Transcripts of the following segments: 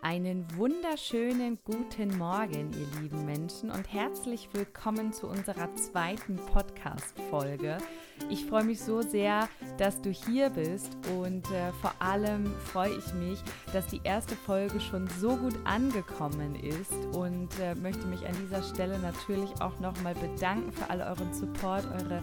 Einen wunderschönen guten Morgen, ihr lieben Menschen, und herzlich willkommen zu unserer zweiten Podcast-Folge. Ich freue mich so sehr, dass du hier bist und äh, vor allem freue ich mich, dass die erste Folge schon so gut angekommen ist und äh, möchte mich an dieser Stelle natürlich auch nochmal bedanken für all euren Support, eure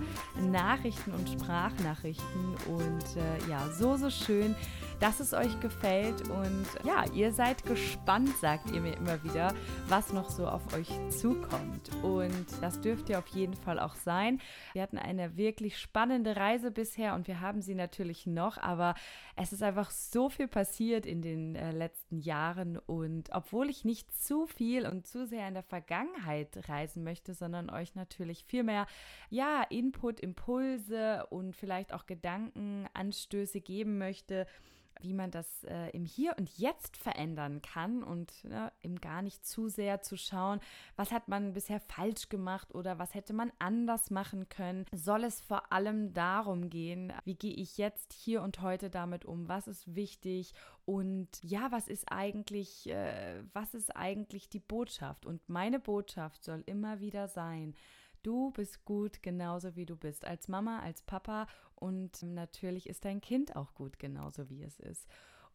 Nachrichten und Sprachnachrichten und äh, ja, so, so schön, dass es euch gefällt und ja, ihr seid gespannt, sagt ihr mir immer wieder, was noch so auf euch zukommt. Und das dürft ihr auf jeden Fall auch sein. Wir hatten eine wirklich spannende Reise bisher und wir haben sie natürlich noch, aber es ist einfach so viel passiert in den äh, letzten Jahren und obwohl ich nicht zu viel und zu sehr in der Vergangenheit reisen möchte, sondern euch natürlich viel mehr ja, Input, Impulse und vielleicht auch Gedankenanstöße geben möchte, wie man das äh, im Hier und Jetzt verändern kann und ne, eben gar nicht zu sehr zu schauen, was hat man bisher falsch gemacht oder was hätte man anders machen können, soll es vor allem darum gehen, wie gehe ich jetzt hier und heute damit um, was ist wichtig? Und ja, was ist eigentlich, äh, was ist eigentlich die Botschaft? Und meine Botschaft soll immer wieder sein, Du bist gut genauso wie du bist, als Mama, als Papa und natürlich ist dein Kind auch gut genauso wie es ist.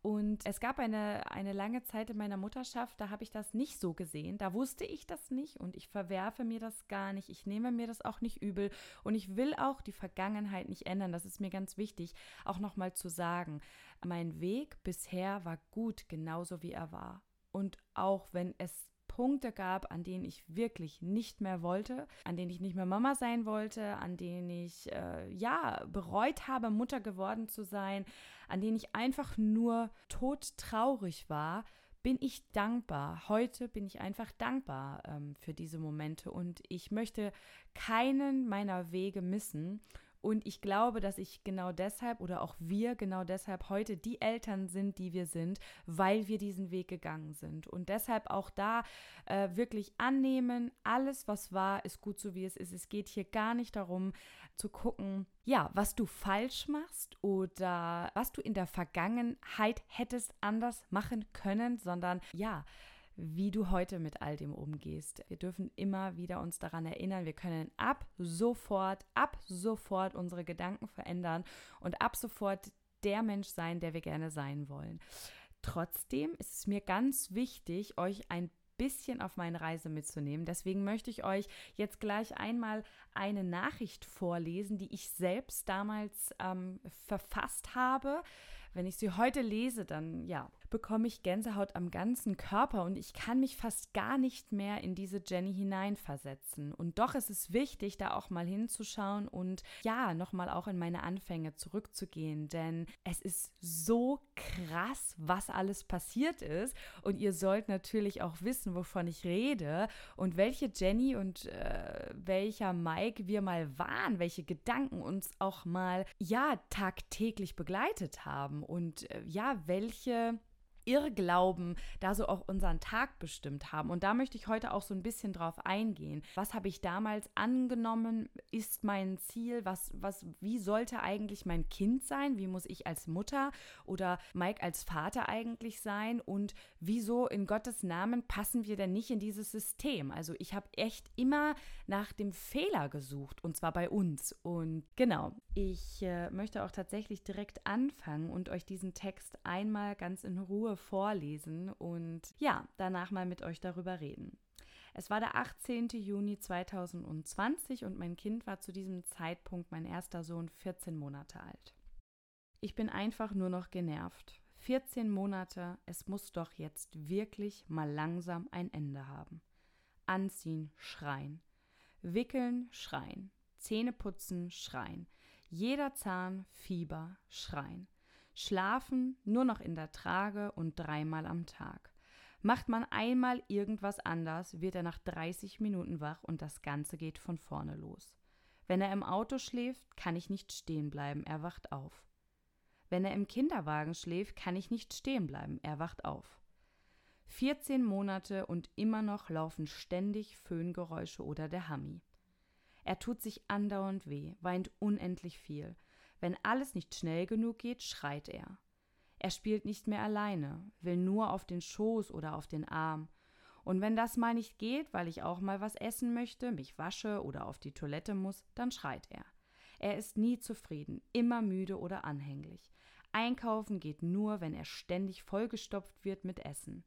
Und es gab eine, eine lange Zeit in meiner Mutterschaft, da habe ich das nicht so gesehen. Da wusste ich das nicht und ich verwerfe mir das gar nicht. Ich nehme mir das auch nicht übel und ich will auch die Vergangenheit nicht ändern. Das ist mir ganz wichtig, auch nochmal zu sagen. Mein Weg bisher war gut, genauso wie er war. Und auch wenn es Punkte gab, an denen ich wirklich nicht mehr wollte, an denen ich nicht mehr Mama sein wollte, an denen ich äh, ja bereut habe, Mutter geworden zu sein, an denen ich einfach nur todtraurig war, bin ich dankbar. Heute bin ich einfach dankbar ähm, für diese Momente und ich möchte keinen meiner Wege missen und ich glaube, dass ich genau deshalb oder auch wir genau deshalb heute die Eltern sind, die wir sind, weil wir diesen Weg gegangen sind. Und deshalb auch da äh, wirklich annehmen, alles, was war, ist gut so, wie es ist. Es geht hier gar nicht darum zu gucken, ja, was du falsch machst oder was du in der Vergangenheit hättest anders machen können, sondern ja, wie du heute mit all dem umgehst. Wir dürfen immer wieder uns daran erinnern, wir können ab sofort, ab sofort unsere Gedanken verändern und ab sofort der Mensch sein, der wir gerne sein wollen. Trotzdem ist es mir ganz wichtig, euch ein bisschen auf meine Reise mitzunehmen. Deswegen möchte ich euch jetzt gleich einmal eine Nachricht vorlesen, die ich selbst damals ähm, verfasst habe. Wenn ich sie heute lese, dann ja, bekomme ich Gänsehaut am ganzen Körper und ich kann mich fast gar nicht mehr in diese Jenny hineinversetzen. Und doch ist es wichtig, da auch mal hinzuschauen und ja, nochmal auch in meine Anfänge zurückzugehen, denn es ist so krass, was alles passiert ist. Und ihr sollt natürlich auch wissen, wovon ich rede und welche Jenny und äh, welcher Mike wir mal waren, welche Gedanken uns auch mal ja tagtäglich begleitet haben. Und äh, ja, welche Irrglauben da so auch unseren Tag bestimmt haben. Und da möchte ich heute auch so ein bisschen drauf eingehen. Was habe ich damals angenommen? Ist mein Ziel? Was, was, wie sollte eigentlich mein Kind sein? Wie muss ich als Mutter oder Mike als Vater eigentlich sein? Und wieso in Gottes Namen passen wir denn nicht in dieses System? Also ich habe echt immer nach dem Fehler gesucht und zwar bei uns. Und genau, ich äh, möchte auch tatsächlich direkt anfangen und euch diesen Text einmal ganz in Ruhe vorlesen und ja, danach mal mit euch darüber reden. Es war der 18. Juni 2020 und mein Kind war zu diesem Zeitpunkt mein erster Sohn 14 Monate alt. Ich bin einfach nur noch genervt. 14 Monate, es muss doch jetzt wirklich mal langsam ein Ende haben. Anziehen, schreien. Wickeln, schreien. Zähne putzen, schreien. Jeder Zahn, Fieber, schreien. Schlafen nur noch in der Trage und dreimal am Tag. Macht man einmal irgendwas anders, wird er nach 30 Minuten wach und das Ganze geht von vorne los. Wenn er im Auto schläft, kann ich nicht stehen bleiben, er wacht auf. Wenn er im Kinderwagen schläft, kann ich nicht stehen bleiben, er wacht auf. 14 Monate und immer noch laufen ständig Föhngeräusche oder der Hammi. Er tut sich andauernd weh, weint unendlich viel, wenn alles nicht schnell genug geht, schreit er. Er spielt nicht mehr alleine, will nur auf den Schoß oder auf den Arm. Und wenn das mal nicht geht, weil ich auch mal was essen möchte, mich wasche oder auf die Toilette muss, dann schreit er. Er ist nie zufrieden, immer müde oder anhänglich. Einkaufen geht nur, wenn er ständig vollgestopft wird mit Essen.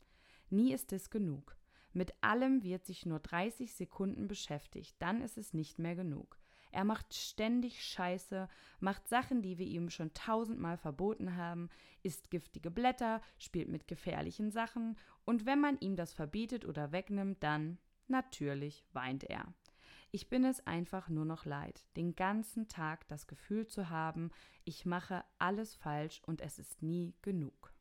Nie ist es genug. Mit allem wird sich nur 30 Sekunden beschäftigt, dann ist es nicht mehr genug. Er macht ständig Scheiße, macht Sachen, die wir ihm schon tausendmal verboten haben, isst giftige Blätter, spielt mit gefährlichen Sachen und wenn man ihm das verbietet oder wegnimmt, dann natürlich weint er. Ich bin es einfach nur noch leid, den ganzen Tag das Gefühl zu haben, ich mache alles falsch und es ist nie genug.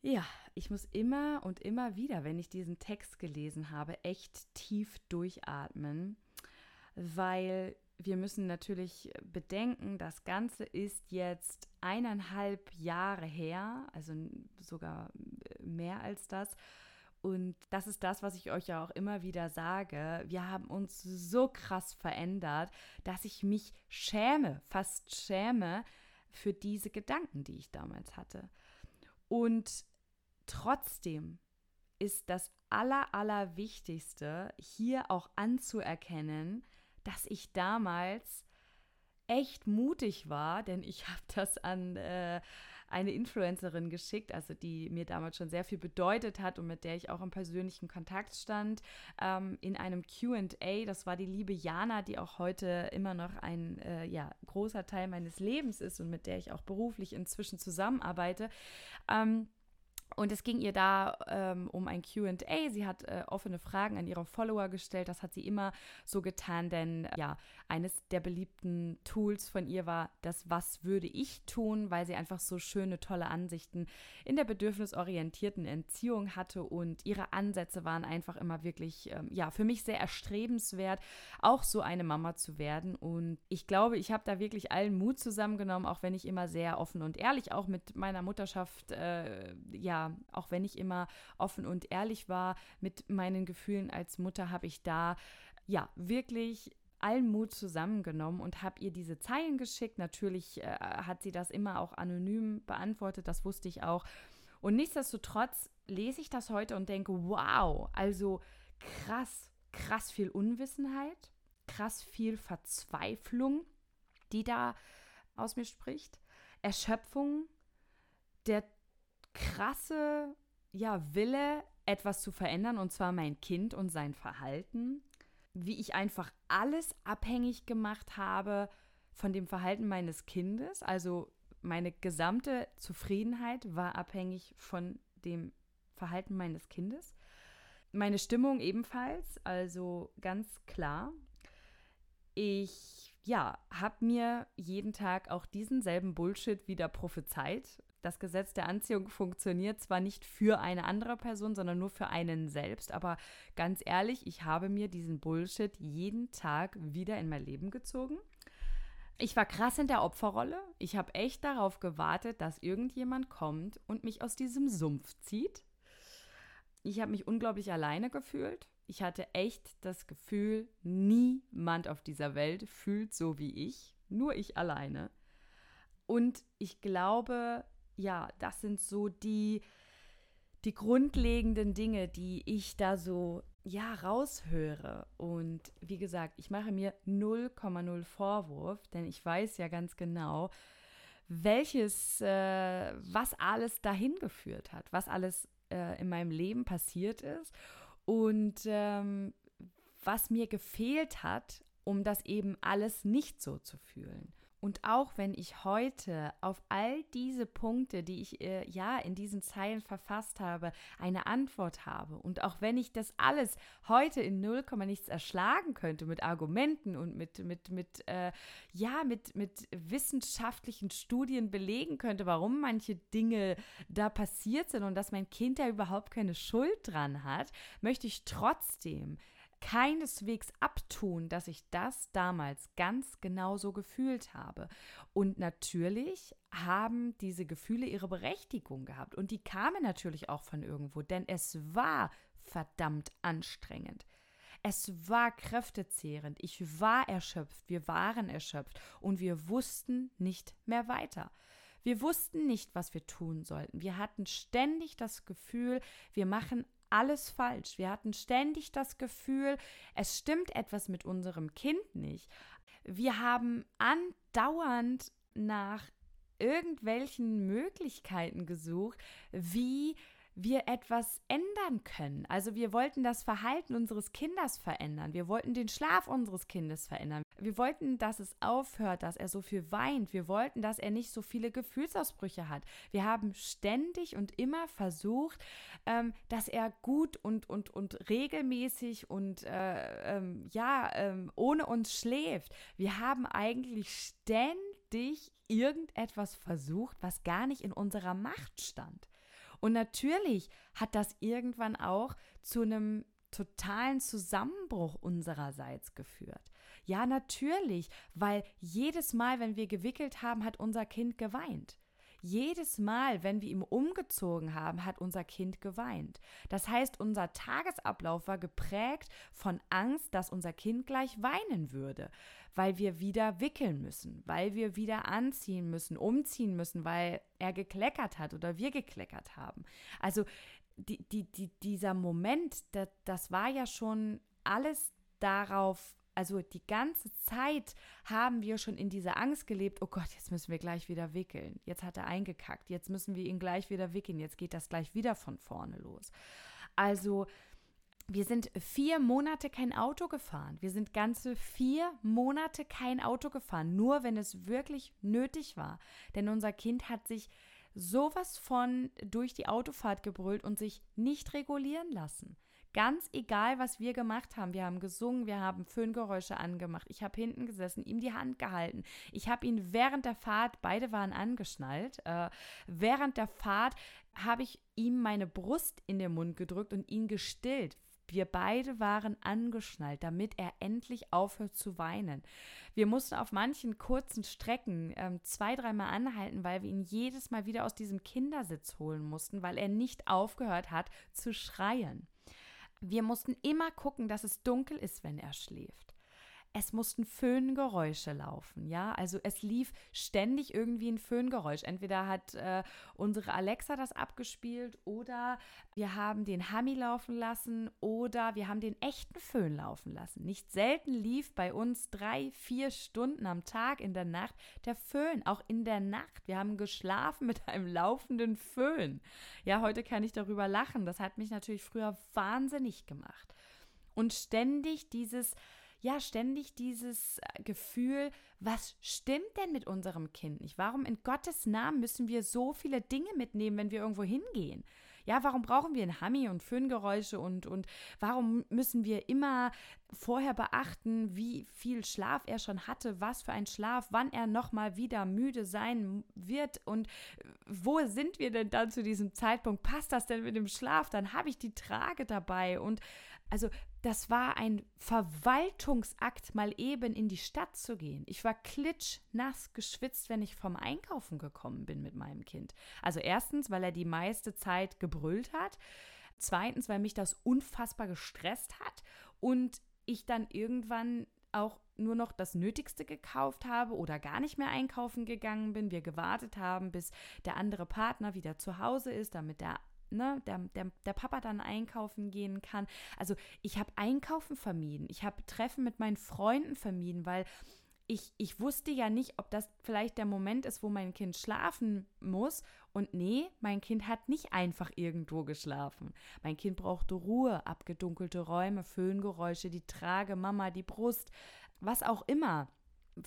Ja, ich muss immer und immer wieder, wenn ich diesen Text gelesen habe, echt tief durchatmen, weil wir müssen natürlich bedenken, das Ganze ist jetzt eineinhalb Jahre her, also sogar mehr als das. Und das ist das, was ich euch ja auch immer wieder sage. Wir haben uns so krass verändert, dass ich mich schäme, fast schäme für diese Gedanken, die ich damals hatte. Und trotzdem ist das Aller, Allerwichtigste hier auch anzuerkennen, dass ich damals echt mutig war, denn ich habe das an äh, eine Influencerin geschickt, also die mir damals schon sehr viel bedeutet hat und mit der ich auch im persönlichen Kontakt stand, ähm, in einem QA. Das war die liebe Jana, die auch heute immer noch ein äh, ja, großer Teil meines Lebens ist und mit der ich auch beruflich inzwischen zusammenarbeite. Ähm, und es ging ihr da ähm, um ein QA. Sie hat äh, offene Fragen an ihre Follower gestellt. Das hat sie immer so getan, denn äh, ja, eines der beliebten Tools von ihr war das Was würde ich tun, weil sie einfach so schöne, tolle Ansichten in der bedürfnisorientierten Entziehung hatte. Und ihre Ansätze waren einfach immer wirklich, ähm, ja, für mich sehr erstrebenswert, auch so eine Mama zu werden. Und ich glaube, ich habe da wirklich allen Mut zusammengenommen, auch wenn ich immer sehr offen und ehrlich auch mit meiner Mutterschaft, äh, ja, auch wenn ich immer offen und ehrlich war mit meinen Gefühlen als Mutter, habe ich da ja wirklich allen Mut zusammengenommen und habe ihr diese Zeilen geschickt. Natürlich äh, hat sie das immer auch anonym beantwortet, das wusste ich auch. Und nichtsdestotrotz lese ich das heute und denke, wow, also krass, krass viel Unwissenheit, krass viel Verzweiflung, die da aus mir spricht, Erschöpfung, der krasse ja, Wille, etwas zu verändern, und zwar mein Kind und sein Verhalten. Wie ich einfach alles abhängig gemacht habe von dem Verhalten meines Kindes. Also meine gesamte Zufriedenheit war abhängig von dem Verhalten meines Kindes. Meine Stimmung ebenfalls, also ganz klar. Ich, ja, habe mir jeden Tag auch diesen selben Bullshit wieder prophezeit das Gesetz der Anziehung funktioniert zwar nicht für eine andere Person, sondern nur für einen selbst. Aber ganz ehrlich, ich habe mir diesen Bullshit jeden Tag wieder in mein Leben gezogen. Ich war krass in der Opferrolle. Ich habe echt darauf gewartet, dass irgendjemand kommt und mich aus diesem Sumpf zieht. Ich habe mich unglaublich alleine gefühlt. Ich hatte echt das Gefühl, niemand auf dieser Welt fühlt so wie ich, nur ich alleine. Und ich glaube, ja, das sind so die, die grundlegenden Dinge, die ich da so ja raushöre. Und wie gesagt, ich mache mir 0,0 Vorwurf, denn ich weiß ja ganz genau, welches, äh, was alles dahin geführt hat, was alles äh, in meinem Leben passiert ist und ähm, was mir gefehlt hat, um das eben alles nicht so zu fühlen. Und auch wenn ich heute auf all diese Punkte, die ich äh, ja in diesen Zeilen verfasst habe, eine Antwort habe und auch wenn ich das alles heute in 0, nichts erschlagen könnte mit Argumenten und mit, mit, mit, äh, ja, mit, mit wissenschaftlichen Studien belegen könnte, warum manche Dinge da passiert sind und dass mein Kind da überhaupt keine Schuld dran hat, möchte ich trotzdem keineswegs abtun, dass ich das damals ganz genauso gefühlt habe. Und natürlich haben diese Gefühle ihre Berechtigung gehabt. Und die kamen natürlich auch von irgendwo, denn es war verdammt anstrengend. Es war kräftezehrend. Ich war erschöpft. Wir waren erschöpft. Und wir wussten nicht mehr weiter. Wir wussten nicht, was wir tun sollten. Wir hatten ständig das Gefühl, wir machen alles falsch. Wir hatten ständig das Gefühl, es stimmt etwas mit unserem Kind nicht. Wir haben andauernd nach irgendwelchen Möglichkeiten gesucht, wie wir etwas ändern können. Also wir wollten das Verhalten unseres Kindes verändern. Wir wollten den Schlaf unseres Kindes verändern. Wir wollten, dass es aufhört, dass er so viel weint. Wir wollten, dass er nicht so viele Gefühlsausbrüche hat. Wir haben ständig und immer versucht, ähm, dass er gut und, und, und regelmäßig und äh, ähm, ja, ähm, ohne uns schläft. Wir haben eigentlich ständig irgendetwas versucht, was gar nicht in unserer Macht stand. Und natürlich hat das irgendwann auch zu einem totalen Zusammenbruch unsererseits geführt. Ja, natürlich, weil jedes Mal, wenn wir gewickelt haben, hat unser Kind geweint. Jedes Mal, wenn wir ihm umgezogen haben, hat unser Kind geweint. Das heißt, unser Tagesablauf war geprägt von Angst, dass unser Kind gleich weinen würde, weil wir wieder wickeln müssen, weil wir wieder anziehen müssen, umziehen müssen, weil er gekleckert hat oder wir gekleckert haben. Also die, die, die, dieser Moment, das, das war ja schon alles darauf also die ganze Zeit haben wir schon in dieser Angst gelebt, oh Gott, jetzt müssen wir gleich wieder wickeln. Jetzt hat er eingekackt, jetzt müssen wir ihn gleich wieder wickeln, jetzt geht das gleich wieder von vorne los. Also wir sind vier Monate kein Auto gefahren. Wir sind ganze vier Monate kein Auto gefahren, nur wenn es wirklich nötig war. Denn unser Kind hat sich sowas von durch die Autofahrt gebrüllt und sich nicht regulieren lassen. Ganz egal, was wir gemacht haben. Wir haben gesungen, wir haben Föhngeräusche angemacht. Ich habe hinten gesessen, ihm die Hand gehalten. Ich habe ihn während der Fahrt, beide waren angeschnallt, äh, während der Fahrt habe ich ihm meine Brust in den Mund gedrückt und ihn gestillt. Wir beide waren angeschnallt, damit er endlich aufhört zu weinen. Wir mussten auf manchen kurzen Strecken ähm, zwei, dreimal anhalten, weil wir ihn jedes Mal wieder aus diesem Kindersitz holen mussten, weil er nicht aufgehört hat zu schreien. Wir mussten immer gucken, dass es dunkel ist, wenn er schläft es mussten Föhngeräusche laufen, ja. Also es lief ständig irgendwie ein Föhngeräusch. Entweder hat äh, unsere Alexa das abgespielt oder wir haben den Hami laufen lassen oder wir haben den echten Föhn laufen lassen. Nicht selten lief bei uns drei, vier Stunden am Tag in der Nacht der Föhn, auch in der Nacht. Wir haben geschlafen mit einem laufenden Föhn. Ja, heute kann ich darüber lachen. Das hat mich natürlich früher wahnsinnig gemacht. Und ständig dieses ja ständig dieses äh, Gefühl, was stimmt denn mit unserem Kind nicht? Warum in Gottes Namen müssen wir so viele Dinge mitnehmen, wenn wir irgendwo hingehen? Ja, warum brauchen wir ein Hammi und Föhngeräusche und, und warum müssen wir immer vorher beachten, wie viel Schlaf er schon hatte, was für ein Schlaf, wann er nochmal wieder müde sein wird und wo sind wir denn dann zu diesem Zeitpunkt? Passt das denn mit dem Schlaf? Dann habe ich die Trage dabei und also das war ein Verwaltungsakt, mal eben in die Stadt zu gehen. Ich war klitschnass geschwitzt, wenn ich vom Einkaufen gekommen bin mit meinem Kind. Also erstens, weil er die meiste Zeit gebrüllt hat. Zweitens, weil mich das unfassbar gestresst hat und ich dann irgendwann auch nur noch das Nötigste gekauft habe oder gar nicht mehr einkaufen gegangen bin. Wir gewartet haben, bis der andere Partner wieder zu Hause ist, damit der ne, der, der, der Papa dann einkaufen gehen kann. Also ich habe Einkaufen vermieden, ich habe Treffen mit meinen Freunden vermieden, weil ich, ich wusste ja nicht, ob das vielleicht der Moment ist, wo mein Kind schlafen muss. Und nee, mein Kind hat nicht einfach irgendwo geschlafen. Mein Kind brauchte Ruhe, abgedunkelte Räume, Föhngeräusche, die Trage, Mama, die Brust, was auch immer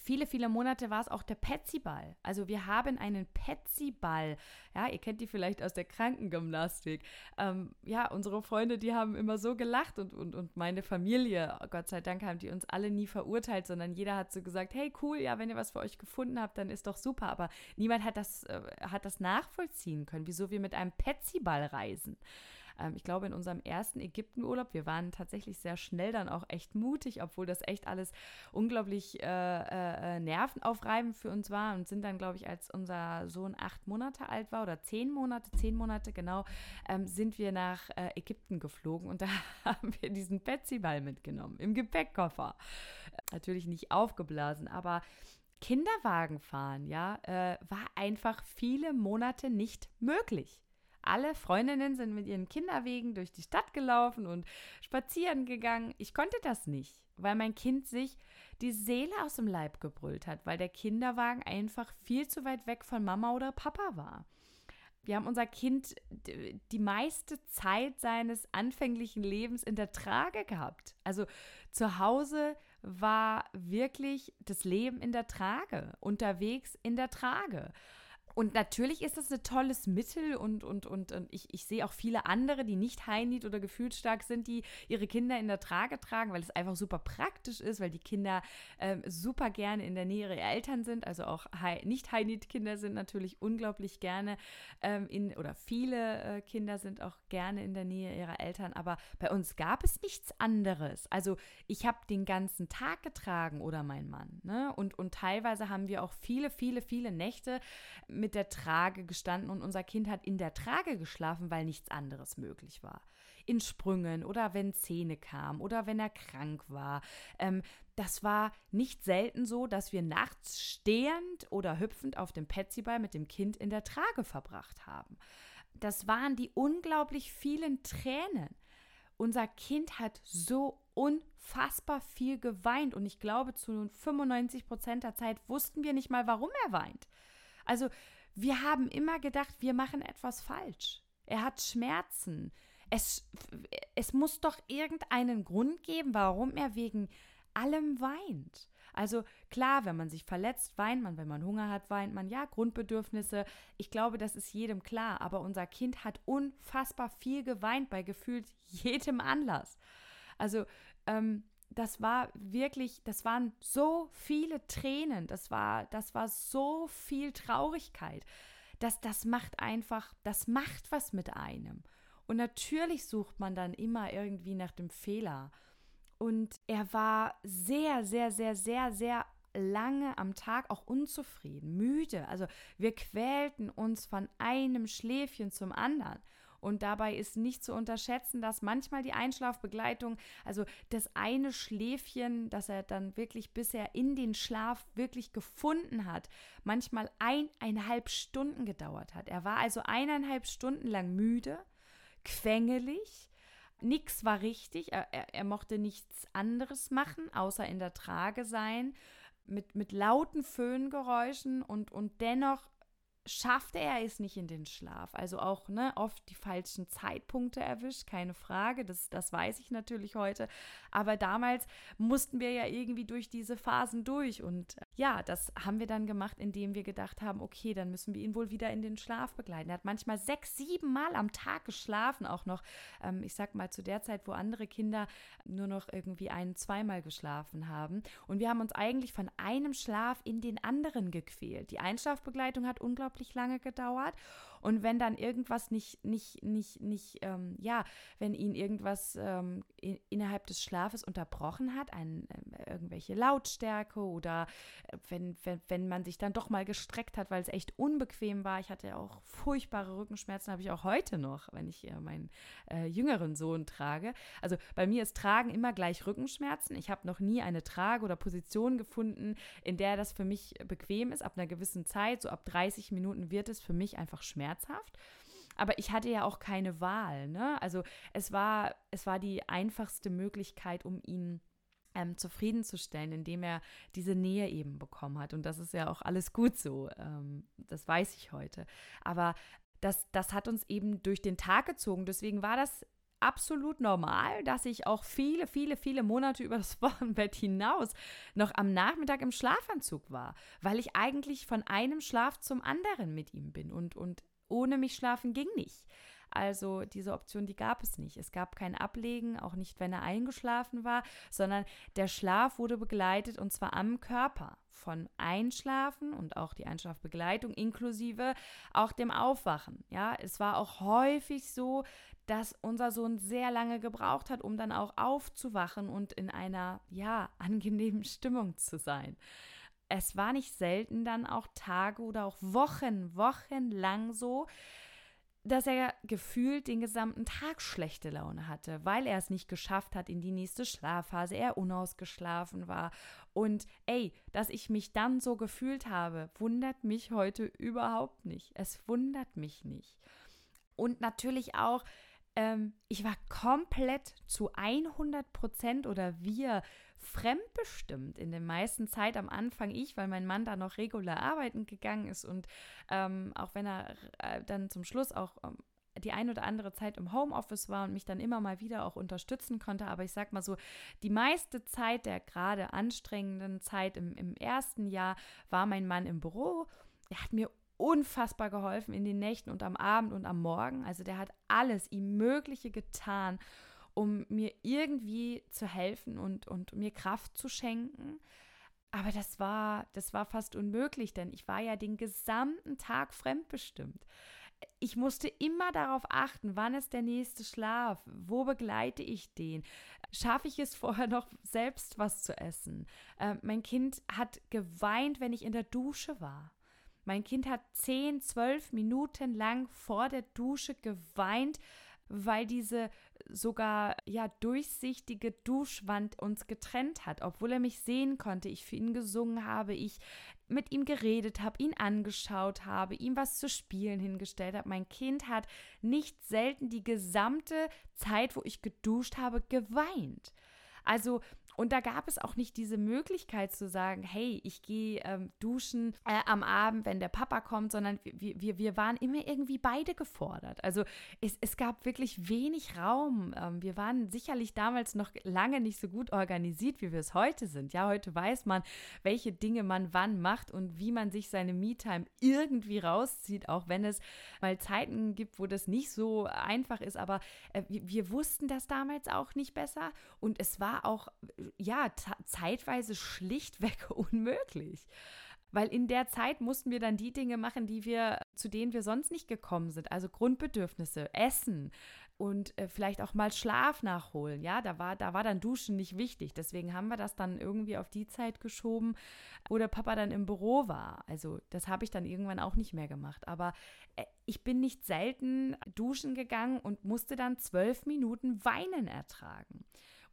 viele, viele Monate war es auch der Petsy-Ball. Also wir haben einen Petsy-Ball. Ja, ihr kennt die vielleicht aus der Krankengymnastik. Ähm, ja, unsere Freunde, die haben immer so gelacht und, und, und meine Familie, Gott sei Dank, haben die uns alle nie verurteilt, sondern jeder hat so gesagt, hey, cool, ja, wenn ihr was für euch gefunden habt, dann ist doch super. Aber niemand hat das, äh, hat das nachvollziehen können, wieso wir mit einem Petsy-Ball reisen. Ähm, ich glaube, in unserem ersten Ägyptenurlaub, wir waren tatsächlich sehr schnell dann auch echt mutig, obwohl das echt alles unglaublich äh, äh, äh, nervenaufreibend für uns war und sind dann, glaube ich, als unser Sohn acht Monate alt war oder zehn Monate, zehn Monate genau, ähm, sind wir nach äh, Ägypten geflogen und da haben wir diesen Betsy-Ball mitgenommen im Gepäckkoffer. Natürlich nicht aufgeblasen, aber Kinderwagen fahren, ja, äh, war einfach viele Monate nicht möglich. Alle Freundinnen sind mit ihren Kinderwegen durch die Stadt gelaufen und spazieren gegangen. Ich konnte das nicht, weil mein Kind sich die Seele aus dem Leib gebrüllt hat, weil der Kinderwagen einfach viel zu weit weg von Mama oder Papa war. Wir haben unser Kind die meiste Zeit seines anfänglichen Lebens in der Trage gehabt. Also zu Hause war wirklich das Leben in der Trage, unterwegs in der Trage. Und natürlich ist das ein tolles Mittel und, und, und, und ich, ich sehe auch viele andere, die nicht heinit oder gefühlsstark sind, die ihre Kinder in der Trage tragen, weil es einfach super praktisch ist, weil die Kinder ähm, super gerne in der Nähe ihrer Eltern sind. Also auch nicht heinit-Kinder sind natürlich unglaublich gerne ähm, in, oder viele äh, Kinder sind auch gerne in der Nähe ihrer Eltern. Aber bei uns gab es nichts anderes. Also ich habe den ganzen Tag getragen oder mein Mann. Ne? Und, und teilweise haben wir auch viele, viele, viele Nächte mit mit der Trage gestanden und unser Kind hat in der Trage geschlafen, weil nichts anderes möglich war. In Sprüngen oder wenn Zähne kamen oder wenn er krank war. Ähm, das war nicht selten so, dass wir nachts stehend oder hüpfend auf dem Petsyball mit dem Kind in der Trage verbracht haben. Das waren die unglaublich vielen Tränen. Unser Kind hat so unfassbar viel geweint und ich glaube, zu 95 Prozent der Zeit wussten wir nicht mal, warum er weint. Also wir haben immer gedacht, wir machen etwas falsch. Er hat Schmerzen. Es, es muss doch irgendeinen Grund geben, warum er wegen allem weint. Also klar, wenn man sich verletzt, weint man, wenn man Hunger hat, weint man, ja, Grundbedürfnisse. Ich glaube, das ist jedem klar, aber unser Kind hat unfassbar viel geweint bei gefühlt jedem Anlass. Also ähm, das war wirklich, das waren so viele Tränen, das war, das war so viel Traurigkeit. Das, das macht einfach, das macht was mit einem. Und natürlich sucht man dann immer irgendwie nach dem Fehler. Und er war sehr, sehr, sehr, sehr, sehr lange am Tag auch unzufrieden, müde. Also wir quälten uns von einem Schläfchen zum anderen. Und dabei ist nicht zu unterschätzen, dass manchmal die Einschlafbegleitung, also das eine Schläfchen, das er dann wirklich, bis er in den Schlaf wirklich gefunden hat, manchmal eineinhalb Stunden gedauert hat. Er war also eineinhalb Stunden lang müde, quengelig, Nichts war richtig. Er, er, er, mochte nichts anderes machen, außer in der Trage sein, mit, mit lauten Föhngeräuschen und, und dennoch schaffte er es nicht in den Schlaf. Also auch ne, oft die falschen Zeitpunkte erwischt, keine Frage, das, das weiß ich natürlich heute. Aber damals mussten wir ja irgendwie durch diese Phasen durch. Und ja, das haben wir dann gemacht, indem wir gedacht haben, okay, dann müssen wir ihn wohl wieder in den Schlaf begleiten. Er hat manchmal sechs, sieben Mal am Tag geschlafen, auch noch, ähm, ich sag mal, zu der Zeit, wo andere Kinder nur noch irgendwie ein, zweimal geschlafen haben. Und wir haben uns eigentlich von einem Schlaf in den anderen gequält. Die Einschlafbegleitung hat unglaublich unglaublich lange gedauert. Und wenn dann irgendwas nicht, nicht, nicht, nicht, ähm, ja, wenn ihn irgendwas ähm, in, innerhalb des Schlafes unterbrochen hat, ein, äh, irgendwelche Lautstärke oder äh, wenn, wenn, wenn man sich dann doch mal gestreckt hat, weil es echt unbequem war. Ich hatte ja auch furchtbare Rückenschmerzen, habe ich auch heute noch, wenn ich äh, meinen äh, jüngeren Sohn trage. Also bei mir ist Tragen immer gleich Rückenschmerzen. Ich habe noch nie eine Trage oder Position gefunden, in der das für mich bequem ist. Ab einer gewissen Zeit, so ab 30 Minuten Minuten wird es für mich einfach schmerzhaft. Aber ich hatte ja auch keine Wahl. Ne? Also es war, es war die einfachste Möglichkeit, um ihn ähm, zufriedenzustellen, indem er diese Nähe eben bekommen hat. Und das ist ja auch alles gut so. Ähm, das weiß ich heute. Aber das, das hat uns eben durch den Tag gezogen. Deswegen war das absolut normal, dass ich auch viele, viele, viele Monate über das Wochenbett hinaus noch am Nachmittag im Schlafanzug war, weil ich eigentlich von einem Schlaf zum anderen mit ihm bin und, und ohne mich schlafen ging nicht. Also diese Option, die gab es nicht. Es gab kein Ablegen, auch nicht, wenn er eingeschlafen war, sondern der Schlaf wurde begleitet und zwar am Körper von Einschlafen und auch die Einschlafbegleitung inklusive auch dem Aufwachen. Ja, es war auch häufig so, dass unser Sohn sehr lange gebraucht hat, um dann auch aufzuwachen und in einer ja angenehmen Stimmung zu sein es war nicht selten dann auch Tage oder auch Wochen, Wochen lang so, dass er gefühlt den gesamten Tag schlechte Laune hatte, weil er es nicht geschafft hat in die nächste Schlafphase, er unausgeschlafen war. Und ey, dass ich mich dann so gefühlt habe, wundert mich heute überhaupt nicht. Es wundert mich nicht. Und natürlich auch, ähm, ich war komplett zu 100 Prozent oder wir fremdbestimmt in der meisten Zeit am Anfang ich, weil mein Mann da noch regulär arbeiten gegangen ist und ähm, auch wenn er äh, dann zum Schluss auch ähm, die ein oder andere Zeit im Homeoffice war und mich dann immer mal wieder auch unterstützen konnte. Aber ich sag mal so, die meiste Zeit der gerade anstrengenden Zeit im, im ersten Jahr war mein Mann im Büro. Er hat mir unfassbar geholfen in den Nächten und am Abend und am Morgen. Also der hat alles ihm Mögliche getan, um mir irgendwie zu helfen und, und mir Kraft zu schenken. Aber das war, das war fast unmöglich, denn ich war ja den gesamten Tag fremdbestimmt. Ich musste immer darauf achten, wann ist der nächste Schlaf, wo begleite ich den, schaffe ich es vorher noch selbst was zu essen. Äh, mein Kind hat geweint, wenn ich in der Dusche war. Mein Kind hat zehn, zwölf Minuten lang vor der Dusche geweint, weil diese sogar ja durchsichtige Duschwand uns getrennt hat, obwohl er mich sehen konnte, ich für ihn gesungen habe, ich mit ihm geredet habe, ihn angeschaut habe, ihm was zu spielen hingestellt habe. Mein Kind hat nicht selten die gesamte Zeit, wo ich geduscht habe, geweint. Also und da gab es auch nicht diese Möglichkeit zu sagen, hey, ich gehe ähm, duschen äh, am Abend, wenn der Papa kommt, sondern wir, wir, wir waren immer irgendwie beide gefordert. Also es, es gab wirklich wenig Raum. Ähm, wir waren sicherlich damals noch lange nicht so gut organisiert, wie wir es heute sind. Ja, heute weiß man, welche Dinge man wann macht und wie man sich seine Me-Time irgendwie rauszieht, auch wenn es mal Zeiten gibt, wo das nicht so einfach ist. Aber äh, wir, wir wussten das damals auch nicht besser und es war auch ja, zeitweise schlichtweg unmöglich. Weil in der Zeit mussten wir dann die Dinge machen, die wir, zu denen wir sonst nicht gekommen sind. Also Grundbedürfnisse, Essen und äh, vielleicht auch mal Schlaf nachholen. Ja, da war, da war dann Duschen nicht wichtig. Deswegen haben wir das dann irgendwie auf die Zeit geschoben, wo der Papa dann im Büro war. Also das habe ich dann irgendwann auch nicht mehr gemacht. Aber äh, ich bin nicht selten duschen gegangen und musste dann zwölf Minuten Weinen ertragen.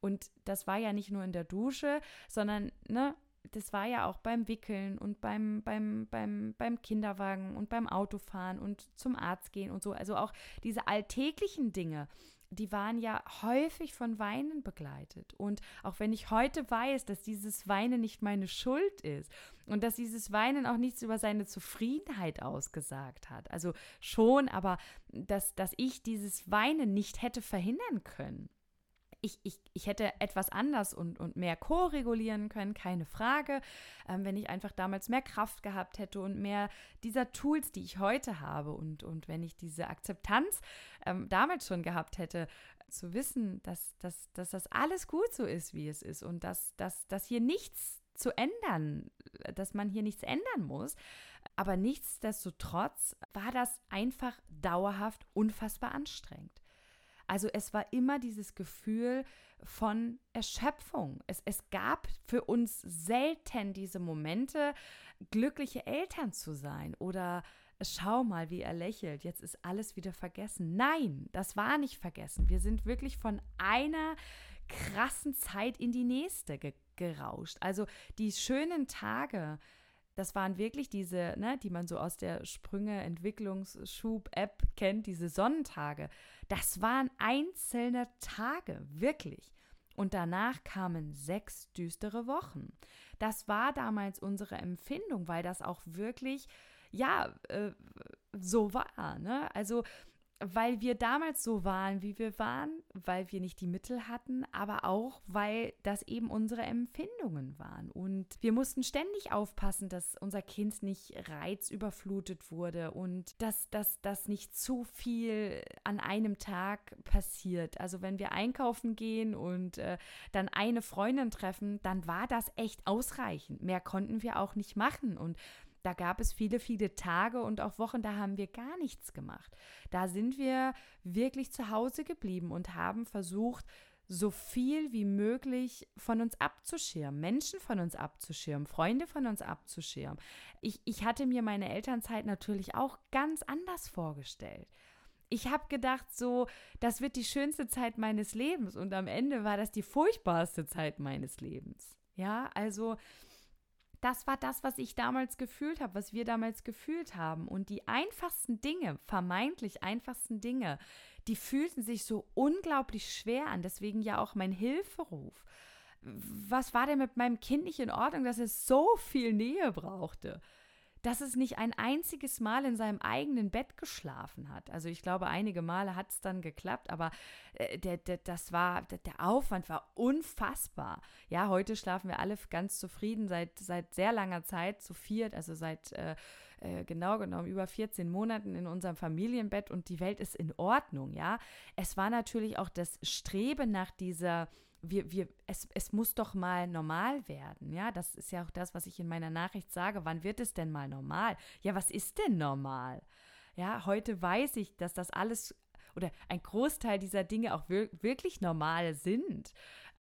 Und das war ja nicht nur in der Dusche, sondern ne, das war ja auch beim Wickeln und beim, beim, beim, beim Kinderwagen und beim Autofahren und zum Arzt gehen und so. Also auch diese alltäglichen Dinge, die waren ja häufig von Weinen begleitet. Und auch wenn ich heute weiß, dass dieses Weinen nicht meine Schuld ist und dass dieses Weinen auch nichts über seine Zufriedenheit ausgesagt hat, also schon, aber dass, dass ich dieses Weinen nicht hätte verhindern können ich, ich, ich hätte etwas anders und, und mehr co-regulieren können, keine Frage. Ähm, wenn ich einfach damals mehr Kraft gehabt hätte und mehr dieser Tools, die ich heute habe und, und wenn ich diese Akzeptanz ähm, damals schon gehabt hätte, zu wissen, dass, dass, dass das alles gut so ist, wie es ist und dass, dass, dass hier nichts zu ändern, dass man hier nichts ändern muss. Aber nichtsdestotrotz war das einfach dauerhaft unfassbar anstrengend. Also es war immer dieses Gefühl von Erschöpfung. Es, es gab für uns selten diese Momente, glückliche Eltern zu sein oder schau mal, wie er lächelt, jetzt ist alles wieder vergessen. Nein, das war nicht vergessen. Wir sind wirklich von einer krassen Zeit in die nächste ge gerauscht. Also die schönen Tage, das waren wirklich diese, ne, die man so aus der Sprünge Entwicklungsschub App kennt, diese Sonnentage. Das waren einzelne Tage, wirklich. Und danach kamen sechs düstere Wochen. Das war damals unsere Empfindung, weil das auch wirklich, ja, äh, so war. Ne? Also weil wir damals so waren, wie wir waren, weil wir nicht die Mittel hatten, aber auch, weil das eben unsere Empfindungen waren. Und wir mussten ständig aufpassen, dass unser Kind nicht reizüberflutet wurde und dass das nicht zu viel an einem Tag passiert. Also wenn wir einkaufen gehen und äh, dann eine Freundin treffen, dann war das echt ausreichend. Mehr konnten wir auch nicht machen. Und da gab es viele, viele Tage und auch Wochen, da haben wir gar nichts gemacht. Da sind wir wirklich zu Hause geblieben und haben versucht, so viel wie möglich von uns abzuschirmen, Menschen von uns abzuschirmen, Freunde von uns abzuschirmen. Ich, ich hatte mir meine Elternzeit natürlich auch ganz anders vorgestellt. ich habe gedacht, so, das wird die schönste Zeit meines Lebens und am Ende war das die furchtbarste Zeit meines Lebens. Ja, also das war das, was ich damals gefühlt habe, was wir damals gefühlt haben. Und die einfachsten Dinge, vermeintlich einfachsten Dinge, die fühlten sich so unglaublich schwer an. Deswegen ja auch mein Hilferuf. Was war denn mit meinem Kind nicht in Ordnung, dass es so viel Nähe brauchte? Dass es nicht ein einziges Mal in seinem eigenen Bett geschlafen hat. Also ich glaube, einige Male hat es dann geklappt, aber äh, der, der, das war, der, Aufwand war unfassbar. Ja, heute schlafen wir alle ganz zufrieden seit, seit sehr langer Zeit, zu viert, also seit äh, äh, genau genommen über 14 Monaten in unserem Familienbett und die Welt ist in Ordnung, ja. Es war natürlich auch das Streben nach dieser wir, wir, es, es muss doch mal normal werden. Ja, das ist ja auch das, was ich in meiner Nachricht sage. Wann wird es denn mal normal? Ja, was ist denn normal? Ja, heute weiß ich, dass das alles oder ein Großteil dieser Dinge auch wir wirklich normal sind.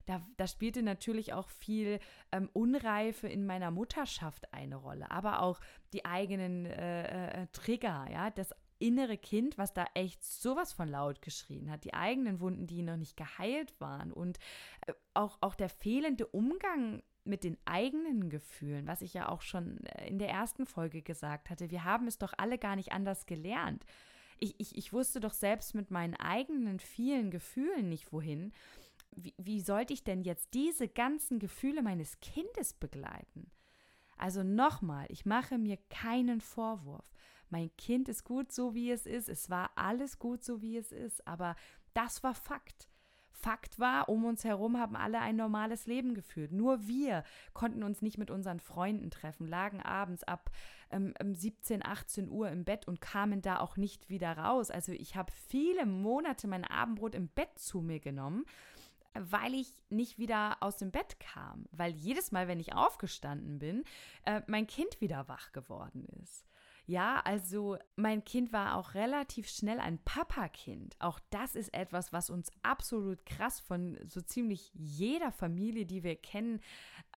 Da, da, spielte natürlich auch viel ähm, Unreife in meiner Mutterschaft eine Rolle, aber auch die eigenen äh, äh, Trigger, ja, das innere Kind, was da echt sowas von laut geschrien hat, die eigenen Wunden, die noch nicht geheilt waren und äh, auch, auch der fehlende Umgang mit den eigenen Gefühlen, was ich ja auch schon äh, in der ersten Folge gesagt hatte. Wir haben es doch alle gar nicht anders gelernt. Ich, ich, ich wusste doch selbst mit meinen eigenen vielen Gefühlen nicht wohin. Wie, wie sollte ich denn jetzt diese ganzen Gefühle meines Kindes begleiten? Also nochmal, ich mache mir keinen Vorwurf. Mein Kind ist gut so, wie es ist. Es war alles gut so, wie es ist. Aber das war Fakt. Fakt war, um uns herum haben alle ein normales Leben geführt. Nur wir konnten uns nicht mit unseren Freunden treffen, lagen abends ab ähm, 17, 18 Uhr im Bett und kamen da auch nicht wieder raus. Also ich habe viele Monate mein Abendbrot im Bett zu mir genommen weil ich nicht wieder aus dem Bett kam, weil jedes Mal, wenn ich aufgestanden bin, äh, mein Kind wieder wach geworden ist. Ja, also mein Kind war auch relativ schnell ein Papakind. Auch das ist etwas, was uns absolut krass von so ziemlich jeder Familie, die wir kennen,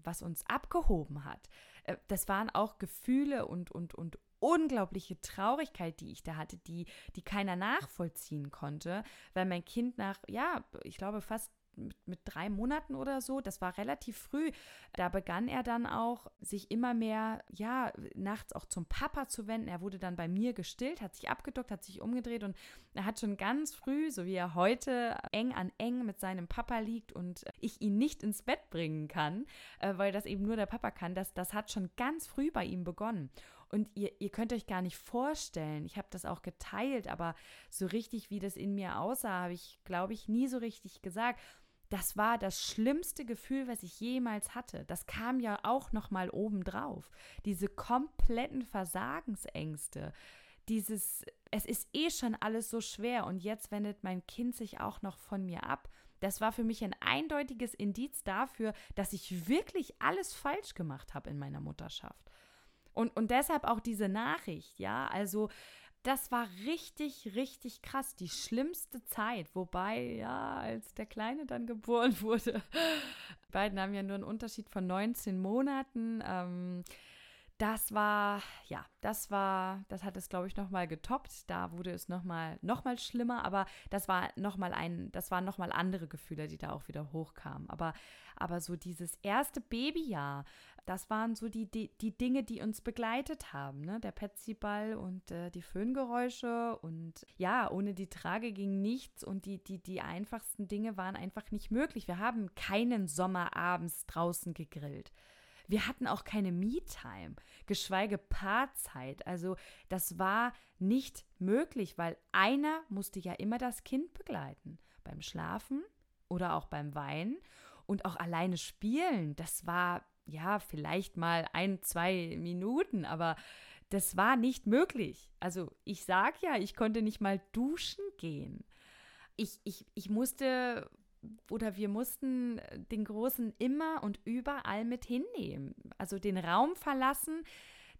was uns abgehoben hat. Äh, das waren auch Gefühle und, und, und unglaubliche Traurigkeit, die ich da hatte, die, die keiner nachvollziehen konnte, weil mein Kind nach, ja, ich glaube fast mit, mit drei Monaten oder so, das war relativ früh, da begann er dann auch, sich immer mehr, ja, nachts auch zum Papa zu wenden. Er wurde dann bei mir gestillt, hat sich abgedockt, hat sich umgedreht und er hat schon ganz früh, so wie er heute, eng an eng mit seinem Papa liegt und ich ihn nicht ins Bett bringen kann, äh, weil das eben nur der Papa kann, das, das hat schon ganz früh bei ihm begonnen. Und ihr, ihr könnt euch gar nicht vorstellen, ich habe das auch geteilt, aber so richtig, wie das in mir aussah, habe ich, glaube ich, nie so richtig gesagt das war das schlimmste Gefühl, was ich jemals hatte. Das kam ja auch noch mal obendrauf. Diese kompletten Versagensängste, dieses es ist eh schon alles so schwer und jetzt wendet mein Kind sich auch noch von mir ab. Das war für mich ein eindeutiges Indiz dafür, dass ich wirklich alles falsch gemacht habe in meiner Mutterschaft. Und, und deshalb auch diese Nachricht, ja, also das war richtig, richtig krass. Die schlimmste Zeit. Wobei, ja, als der Kleine dann geboren wurde, beiden haben ja nur einen Unterschied von 19 Monaten. Ähm, das war, ja, das war, das hat es, glaube ich, nochmal getoppt. Da wurde es nochmal noch mal schlimmer, aber das war nochmal ein, das waren nochmal andere Gefühle, die da auch wieder hochkamen. Aber, aber so dieses erste Babyjahr, das waren so die, die, die Dinge, die uns begleitet haben, ne? Der Petsyball und äh, die Föhngeräusche und ja, ohne die Trage ging nichts und die, die, die einfachsten Dinge waren einfach nicht möglich. Wir haben keinen Sommerabends draußen gegrillt. Wir hatten auch keine Me-Time, geschweige Paarzeit. Also das war nicht möglich, weil einer musste ja immer das Kind begleiten. Beim Schlafen oder auch beim Weinen und auch alleine spielen. Das war ja vielleicht mal ein, zwei Minuten, aber das war nicht möglich. Also ich sag ja, ich konnte nicht mal duschen gehen. Ich, ich, ich musste oder wir mussten den Großen immer und überall mit hinnehmen. Also den Raum verlassen.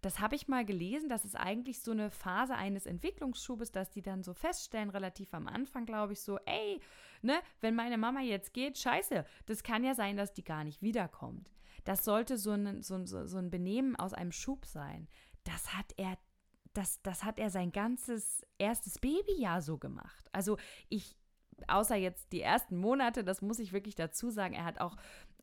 Das habe ich mal gelesen, das ist eigentlich so eine Phase eines Entwicklungsschubes, dass die dann so feststellen, relativ am Anfang, glaube ich, so, ey, ne, wenn meine Mama jetzt geht, scheiße, das kann ja sein, dass die gar nicht wiederkommt. Das sollte so ein, so, so, so ein Benehmen aus einem Schub sein. Das hat er das, das hat er sein ganzes erstes Babyjahr so gemacht. Also ich, außer jetzt die ersten Monate, das muss ich wirklich dazu sagen, er hat auch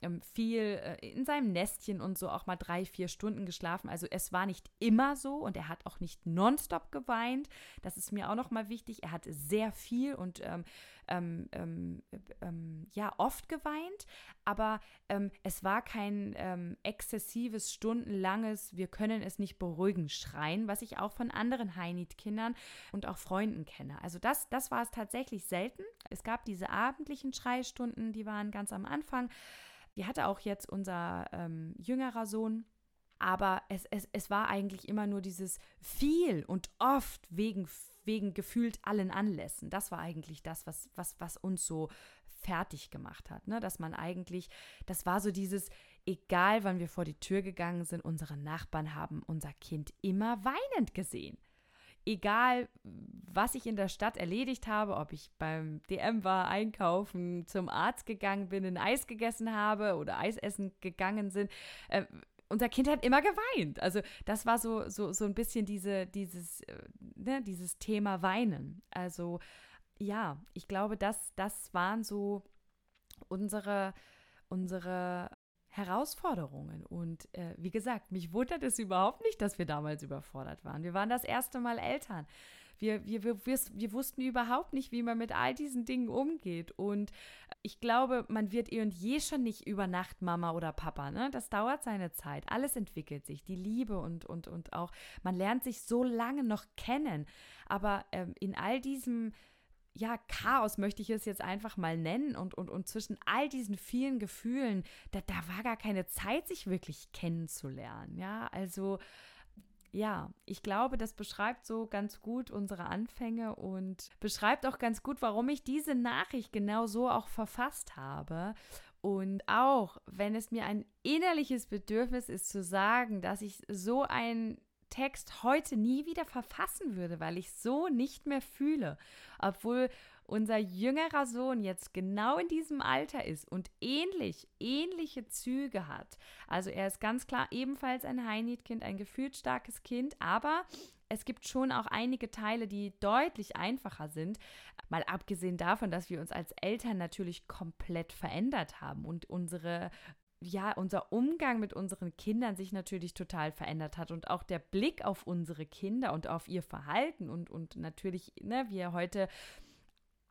ähm, viel äh, in seinem Nestchen und so auch mal drei, vier Stunden geschlafen. Also es war nicht immer so und er hat auch nicht nonstop geweint. Das ist mir auch noch mal wichtig. Er hat sehr viel und ähm, ähm, ähm, ähm ja oft geweint, aber ähm, es war kein exzessives, stundenlanges, wir können es nicht beruhigen, Schreien, was ich auch von anderen Heinit-Kindern und auch Freunden kenne. Also das, das war es tatsächlich selten. Es gab diese abendlichen Schreistunden, die waren ganz am Anfang. Die hatte auch jetzt unser ähm, jüngerer Sohn. Aber es, es, es war eigentlich immer nur dieses viel und oft wegen, wegen gefühlt allen Anlässen. Das war eigentlich das, was, was, was uns so fertig gemacht hat. Ne? Dass man eigentlich, das war so dieses, egal wann wir vor die Tür gegangen sind, unsere Nachbarn haben unser Kind immer weinend gesehen egal was ich in der Stadt erledigt habe, ob ich beim DM war, einkaufen, zum Arzt gegangen bin, ein Eis gegessen habe oder Eis essen gegangen sind, äh, unser Kind hat immer geweint. Also das war so, so, so ein bisschen diese, dieses, äh, ne, dieses Thema Weinen. Also ja, ich glaube, das, das waren so unsere, unsere Herausforderungen. Und äh, wie gesagt, mich wundert es überhaupt nicht, dass wir damals überfordert waren. Wir waren das erste Mal Eltern. Wir, wir, wir, wir, wussten überhaupt nicht, wie man mit all diesen Dingen umgeht. Und ich glaube, man wird eh und je schon nicht über Nacht Mama oder Papa. Ne? Das dauert seine Zeit. Alles entwickelt sich. Die Liebe und, und, und auch, man lernt sich so lange noch kennen. Aber ähm, in all diesem ja, Chaos möchte ich es jetzt einfach mal nennen. Und, und, und zwischen all diesen vielen Gefühlen, da, da war gar keine Zeit, sich wirklich kennenzulernen. Ja, also ja, ich glaube, das beschreibt so ganz gut unsere Anfänge und beschreibt auch ganz gut, warum ich diese Nachricht genau so auch verfasst habe. Und auch, wenn es mir ein innerliches Bedürfnis ist zu sagen, dass ich so ein Text heute nie wieder verfassen würde, weil ich so nicht mehr fühle, obwohl unser jüngerer Sohn jetzt genau in diesem Alter ist und ähnlich, ähnliche Züge hat. Also er ist ganz klar ebenfalls ein Heinit-Kind, ein gefühlsstarkes Kind, aber es gibt schon auch einige Teile, die deutlich einfacher sind. Mal abgesehen davon, dass wir uns als Eltern natürlich komplett verändert haben und unsere ja, unser Umgang mit unseren Kindern sich natürlich total verändert hat und auch der Blick auf unsere Kinder und auf ihr Verhalten und, und natürlich, ne, wir heute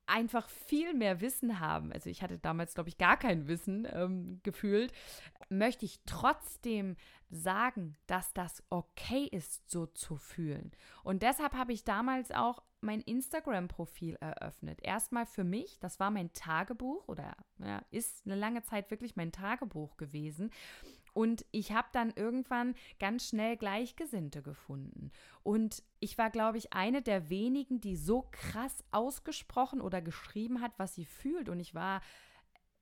einfach viel mehr Wissen haben. Also ich hatte damals, glaube ich, gar kein Wissen ähm, gefühlt. Möchte ich trotzdem sagen, dass das okay ist, so zu fühlen. Und deshalb habe ich damals auch mein Instagram-Profil eröffnet. Erstmal für mich, das war mein Tagebuch oder ja, ist eine lange Zeit wirklich mein Tagebuch gewesen. Und ich habe dann irgendwann ganz schnell Gleichgesinnte gefunden. Und ich war, glaube ich, eine der wenigen, die so krass ausgesprochen oder geschrieben hat, was sie fühlt. Und ich war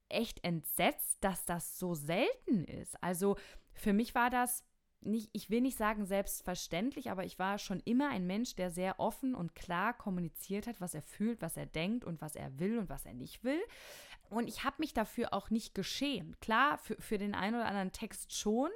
echt entsetzt, dass das so selten ist. Also für mich war das nicht, ich will nicht sagen selbstverständlich, aber ich war schon immer ein Mensch, der sehr offen und klar kommuniziert hat, was er fühlt, was er denkt und was er will und was er nicht will. Und ich habe mich dafür auch nicht geschämt. Klar, für, für den einen oder anderen Text schon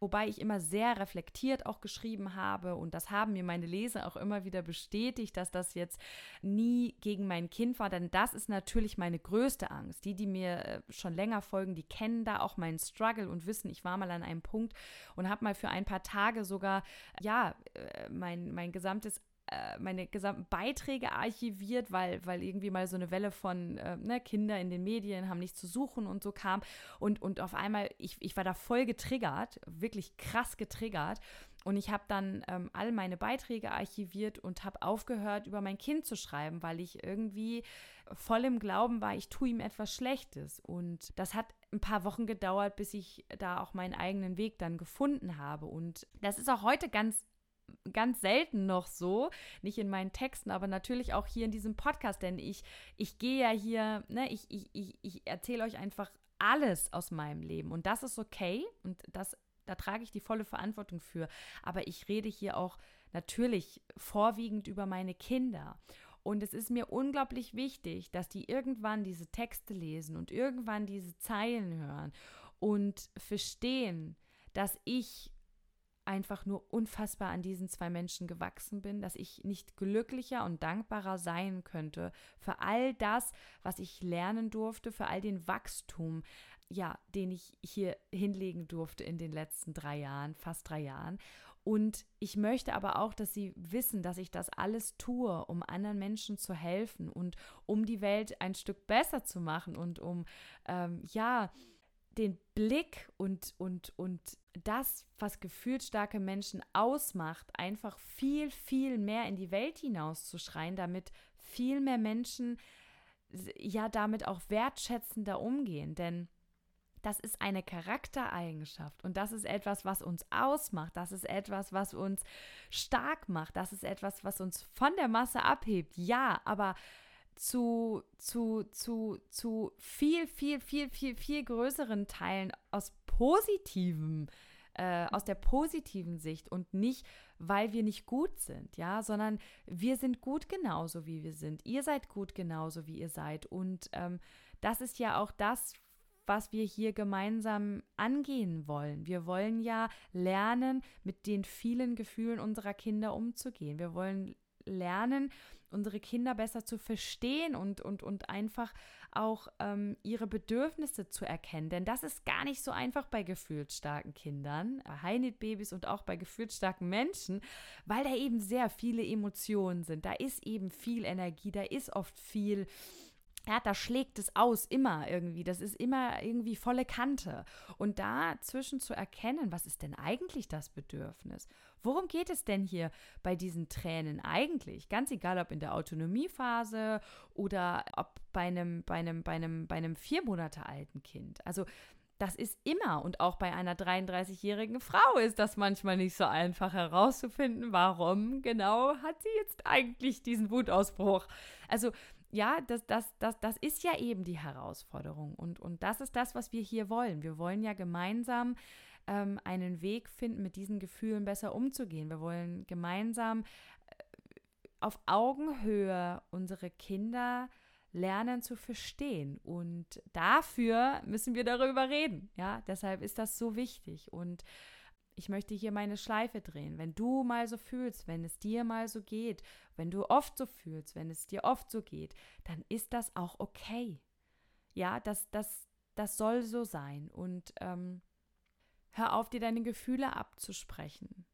wobei ich immer sehr reflektiert auch geschrieben habe und das haben mir meine Leser auch immer wieder bestätigt, dass das jetzt nie gegen mein Kind war, denn das ist natürlich meine größte Angst. Die, die mir äh, schon länger folgen, die kennen da auch meinen Struggle und wissen, ich war mal an einem Punkt und habe mal für ein paar Tage sogar, ja, äh, mein, mein gesamtes äh, meine gesamten Beiträge archiviert, weil, weil irgendwie mal so eine Welle von äh, ne, Kinder in den Medien haben nichts zu suchen und so kam. Und, und auf einmal, ich, ich war da voll getriggert, wirklich krass getriggert. Und ich habe dann ähm, all meine Beiträge archiviert und habe aufgehört, über mein Kind zu schreiben, weil ich irgendwie voll im Glauben war, ich tue ihm etwas Schlechtes. Und das hat ein paar Wochen gedauert, bis ich da auch meinen eigenen Weg dann gefunden habe. Und das ist auch heute ganz ganz selten noch so, nicht in meinen Texten, aber natürlich auch hier in diesem Podcast, denn ich, ich gehe ja hier, ne, ich, ich, ich, ich erzähle euch einfach alles aus meinem Leben und das ist okay und das, da trage ich die volle Verantwortung für, aber ich rede hier auch natürlich vorwiegend über meine Kinder. Und es ist mir unglaublich wichtig, dass die irgendwann diese Texte lesen und irgendwann diese Zeilen hören und verstehen, dass ich einfach nur unfassbar an diesen zwei Menschen gewachsen bin, dass ich nicht glücklicher und dankbarer sein könnte für all das, was ich lernen durfte, für all den Wachstum, ja, den ich hier hinlegen durfte in den letzten drei Jahren, fast drei Jahren. Und ich möchte aber auch, dass sie wissen, dass ich das alles tue, um anderen Menschen zu helfen und um die Welt ein Stück besser zu machen und um, ähm, ja, den Blick und, und, und das, was gefühlt starke Menschen ausmacht, einfach viel, viel mehr in die Welt hinauszuschreien, damit viel mehr Menschen ja damit auch wertschätzender umgehen. Denn das ist eine Charaktereigenschaft und das ist etwas, was uns ausmacht, das ist etwas, was uns stark macht, das ist etwas, was uns von der Masse abhebt. Ja, aber zu, zu, zu, zu viel, viel, viel, viel, viel größeren Teilen aus positivem, äh, aus der positiven Sicht und nicht, weil wir nicht gut sind, ja, sondern wir sind gut genauso, wie wir sind. Ihr seid gut genauso, wie ihr seid. Und ähm, das ist ja auch das, was wir hier gemeinsam angehen wollen. Wir wollen ja lernen, mit den vielen Gefühlen unserer Kinder umzugehen. Wir wollen lernen, unsere Kinder besser zu verstehen und, und, und einfach auch ähm, ihre Bedürfnisse zu erkennen. Denn das ist gar nicht so einfach bei gefühlsstarken Kindern, bei High-Need-Babys und auch bei gefühlsstarken Menschen, weil da eben sehr viele Emotionen sind. Da ist eben viel Energie, da ist oft viel ja, da schlägt es aus, immer irgendwie. Das ist immer irgendwie volle Kante. Und dazwischen zu erkennen, was ist denn eigentlich das Bedürfnis? Worum geht es denn hier bei diesen Tränen eigentlich? Ganz egal, ob in der Autonomiephase oder ob bei einem, bei einem, bei einem, bei einem vier Monate alten Kind. Also, das ist immer und auch bei einer 33-jährigen Frau ist das manchmal nicht so einfach herauszufinden, warum genau hat sie jetzt eigentlich diesen Wutausbruch. Also ja, das, das, das, das ist ja eben die Herausforderung. Und, und das ist das, was wir hier wollen. Wir wollen ja gemeinsam ähm, einen Weg finden, mit diesen Gefühlen besser umzugehen. Wir wollen gemeinsam äh, auf Augenhöhe unsere Kinder lernen zu verstehen. Und dafür müssen wir darüber reden. Ja, deshalb ist das so wichtig. Und ich möchte hier meine Schleife drehen. Wenn du mal so fühlst, wenn es dir mal so geht, wenn du oft so fühlst, wenn es dir oft so geht, dann ist das auch okay. Ja, das, das, das soll so sein. Und ähm, hör auf, dir deine Gefühle abzusprechen.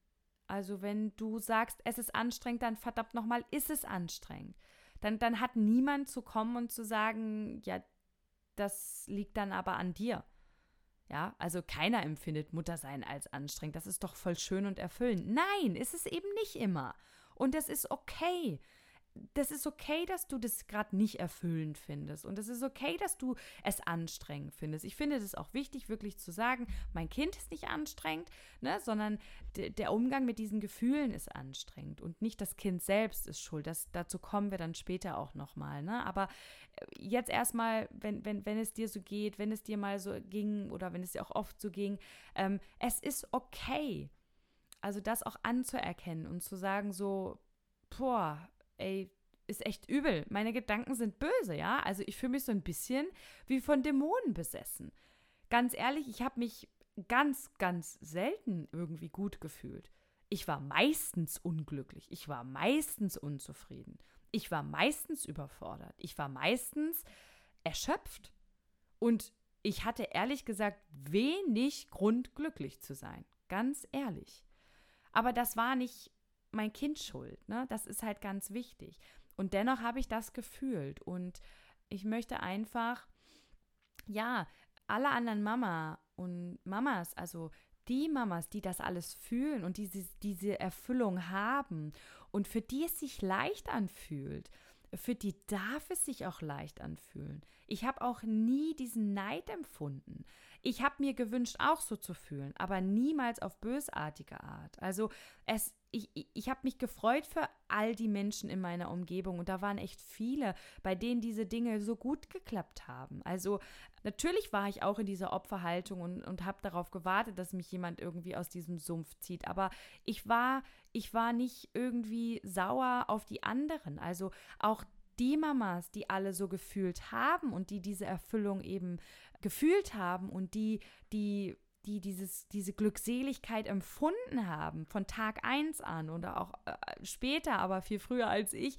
Also wenn du sagst, es ist anstrengend, dann verdammt nochmal, ist es anstrengend. Dann, dann hat niemand zu kommen und zu sagen, ja, das liegt dann aber an dir. Ja, also keiner empfindet Muttersein als anstrengend. Das ist doch voll schön und erfüllend. Nein, ist es eben nicht immer. Und das ist okay das ist okay, dass du das gerade nicht erfüllend findest. Und es ist okay, dass du es anstrengend findest. Ich finde es auch wichtig, wirklich zu sagen, mein Kind ist nicht anstrengend, ne, sondern der Umgang mit diesen Gefühlen ist anstrengend und nicht das Kind selbst ist schuld. Das, dazu kommen wir dann später auch nochmal. Ne? Aber äh, jetzt erstmal, wenn, wenn, wenn es dir so geht, wenn es dir mal so ging oder wenn es dir auch oft so ging, ähm, es ist okay. Also das auch anzuerkennen und zu sagen so, boah, ey, ist echt übel. Meine Gedanken sind böse, ja? Also ich fühle mich so ein bisschen wie von Dämonen besessen. Ganz ehrlich, ich habe mich ganz, ganz selten irgendwie gut gefühlt. Ich war meistens unglücklich. Ich war meistens unzufrieden. Ich war meistens überfordert. Ich war meistens erschöpft. Und ich hatte ehrlich gesagt wenig Grund, glücklich zu sein. Ganz ehrlich. Aber das war nicht mein Kind schuld. Ne? Das ist halt ganz wichtig. Und dennoch habe ich das gefühlt. Und ich möchte einfach, ja, alle anderen Mama und Mamas, also die Mamas, die das alles fühlen und diese, diese Erfüllung haben und für die es sich leicht anfühlt, für die darf es sich auch leicht anfühlen. Ich habe auch nie diesen Neid empfunden. Ich habe mir gewünscht, auch so zu fühlen, aber niemals auf bösartige Art. Also es ich, ich habe mich gefreut für all die Menschen in meiner Umgebung und da waren echt viele, bei denen diese Dinge so gut geklappt haben. Also natürlich war ich auch in dieser Opferhaltung und, und habe darauf gewartet, dass mich jemand irgendwie aus diesem Sumpf zieht. Aber ich war, ich war nicht irgendwie sauer auf die anderen. Also auch die Mamas, die alle so gefühlt haben und die diese Erfüllung eben gefühlt haben und die, die die dieses, diese Glückseligkeit empfunden haben, von Tag 1 an oder auch äh, später, aber viel früher als ich,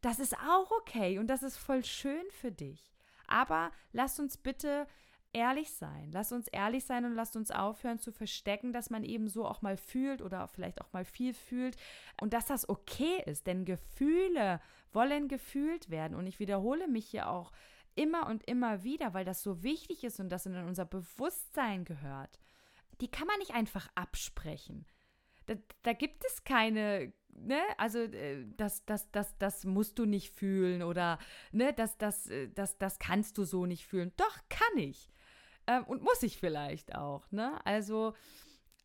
das ist auch okay und das ist voll schön für dich. Aber lass uns bitte ehrlich sein. Lass uns ehrlich sein und lasst uns aufhören zu verstecken, dass man eben so auch mal fühlt oder vielleicht auch mal viel fühlt und dass das okay ist, denn Gefühle wollen gefühlt werden und ich wiederhole mich hier auch immer und immer wieder, weil das so wichtig ist und das in unser Bewusstsein gehört. Die kann man nicht einfach absprechen. Da, da gibt es keine ne, also äh, das, das, das, das musst du nicht fühlen oder ne, das, das, äh, das, das kannst du so nicht fühlen. Doch, kann ich. Ähm, und muss ich vielleicht auch, ne? Also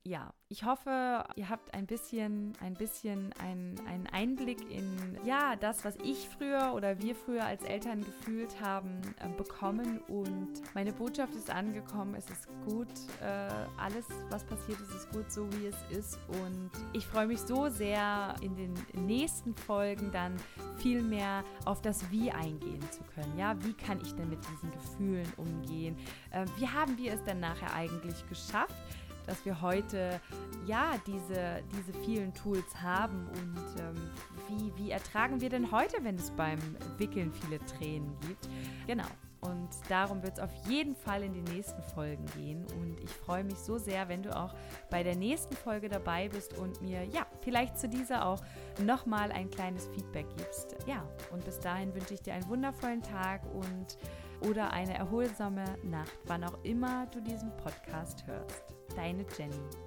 ja, ich hoffe, ihr habt ein bisschen, ein bisschen einen Einblick in ja, das, was ich früher oder wir früher als Eltern gefühlt haben, äh, bekommen. Und meine Botschaft ist angekommen. Es ist gut. Äh, alles, was passiert ist, ist gut, so wie es ist. Und ich freue mich so sehr, in den nächsten Folgen dann viel mehr auf das Wie eingehen zu können. Ja, wie kann ich denn mit diesen Gefühlen umgehen? Äh, wie haben wir es denn nachher eigentlich geschafft? Dass wir heute ja diese, diese vielen Tools haben und ähm, wie, wie ertragen wir denn heute, wenn es beim Wickeln viele Tränen gibt. Genau. Und darum wird es auf jeden Fall in die nächsten Folgen gehen. Und ich freue mich so sehr, wenn du auch bei der nächsten Folge dabei bist und mir, ja, vielleicht zu dieser auch nochmal ein kleines Feedback gibst. Ja, und bis dahin wünsche ich dir einen wundervollen Tag und oder eine erholsame Nacht, wann auch immer du diesen Podcast hörst. Deine Jenny.